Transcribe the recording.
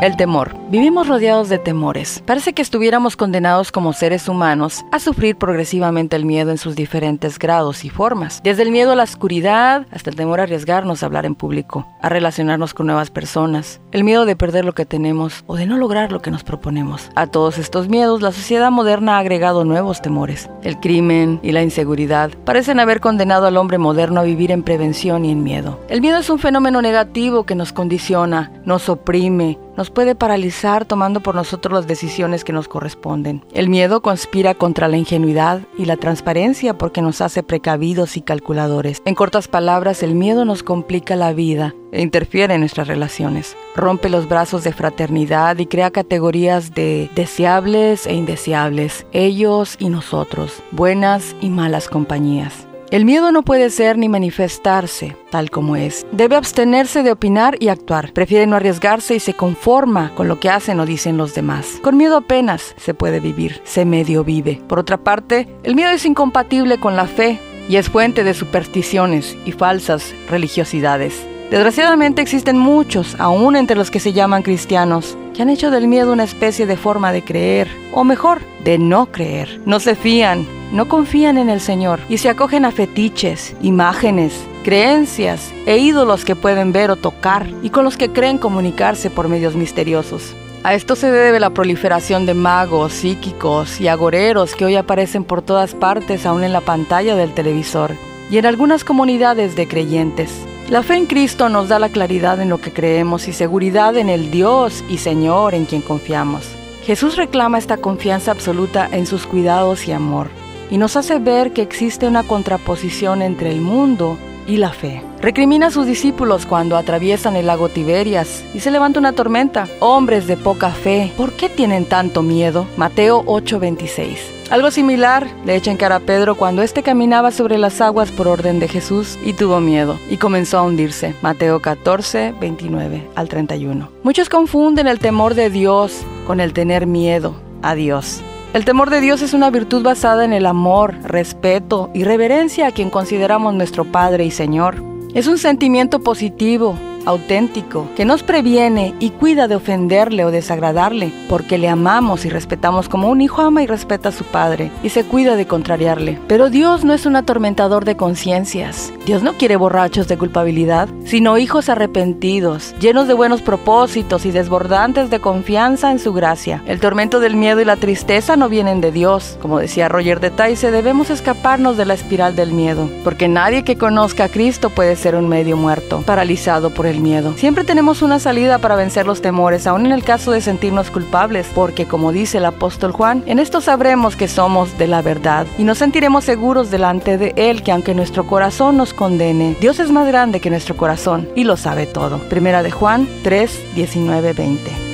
El temor. Vivimos rodeados de temores. Parece que estuviéramos condenados como seres humanos a sufrir progresivamente el miedo en sus diferentes grados y formas. Desde el miedo a la oscuridad hasta el temor a arriesgarnos a hablar en público, a relacionarnos con nuevas personas, el miedo de perder lo que tenemos o de no lograr lo que nos proponemos. A todos estos miedos, la sociedad moderna ha agregado nuevos temores. El crimen y la inseguridad parecen haber condenado al hombre moderno a vivir en prevención y en miedo. El miedo es un fenómeno negativo que nos condiciona, nos oprime, nos puede paralizar tomando por nosotros las decisiones que nos corresponden. El miedo conspira contra la ingenuidad y la transparencia porque nos hace precavidos y calculadores. En cortas palabras, el miedo nos complica la vida e interfiere en nuestras relaciones. Rompe los brazos de fraternidad y crea categorías de deseables e indeseables, ellos y nosotros, buenas y malas compañías. El miedo no puede ser ni manifestarse tal como es. Debe abstenerse de opinar y actuar. Prefiere no arriesgarse y se conforma con lo que hacen o dicen los demás. Con miedo apenas se puede vivir, se medio vive. Por otra parte, el miedo es incompatible con la fe y es fuente de supersticiones y falsas religiosidades. Desgraciadamente existen muchos, aún entre los que se llaman cristianos, que han hecho del miedo una especie de forma de creer, o mejor, de no creer. No se fían, no confían en el Señor y se acogen a fetiches, imágenes, creencias e ídolos que pueden ver o tocar y con los que creen comunicarse por medios misteriosos. A esto se debe la proliferación de magos, psíquicos y agoreros que hoy aparecen por todas partes, aún en la pantalla del televisor, y en algunas comunidades de creyentes. La fe en Cristo nos da la claridad en lo que creemos y seguridad en el Dios y Señor en quien confiamos. Jesús reclama esta confianza absoluta en sus cuidados y amor, y nos hace ver que existe una contraposición entre el mundo y la fe. Recrimina a sus discípulos cuando atraviesan el lago Tiberias y se levanta una tormenta. Hombres de poca fe, ¿por qué tienen tanto miedo? Mateo 8:26. Algo similar le echa en cara a Pedro cuando éste caminaba sobre las aguas por orden de Jesús y tuvo miedo y comenzó a hundirse. Mateo 14, 29 al 31. Muchos confunden el temor de Dios con el tener miedo a Dios. El temor de Dios es una virtud basada en el amor, respeto y reverencia a quien consideramos nuestro Padre y Señor. Es un sentimiento positivo, auténtico, que nos previene y cuida de ofenderle o desagradarle, porque le amamos y respetamos como un hijo ama y respeta a su padre, y se cuida de contrariarle. Pero Dios no es un atormentador de conciencias. Dios no quiere borrachos de culpabilidad, sino hijos arrepentidos, llenos de buenos propósitos y desbordantes de confianza en su gracia. El tormento del miedo y la tristeza no vienen de Dios. Como decía Roger de Taise, debemos escaparnos de la espiral del miedo, porque nadie que conozca a Cristo puede ser un medio muerto, paralizado por el miedo. Siempre tenemos una salida para vencer los temores, aun en el caso de sentirnos culpables, porque como dice el apóstol Juan, en esto sabremos que somos de la verdad y nos sentiremos seguros delante de Él que aunque nuestro corazón nos condene, Dios es más grande que nuestro corazón y lo sabe todo. Primera de Juan 3, 19, 20.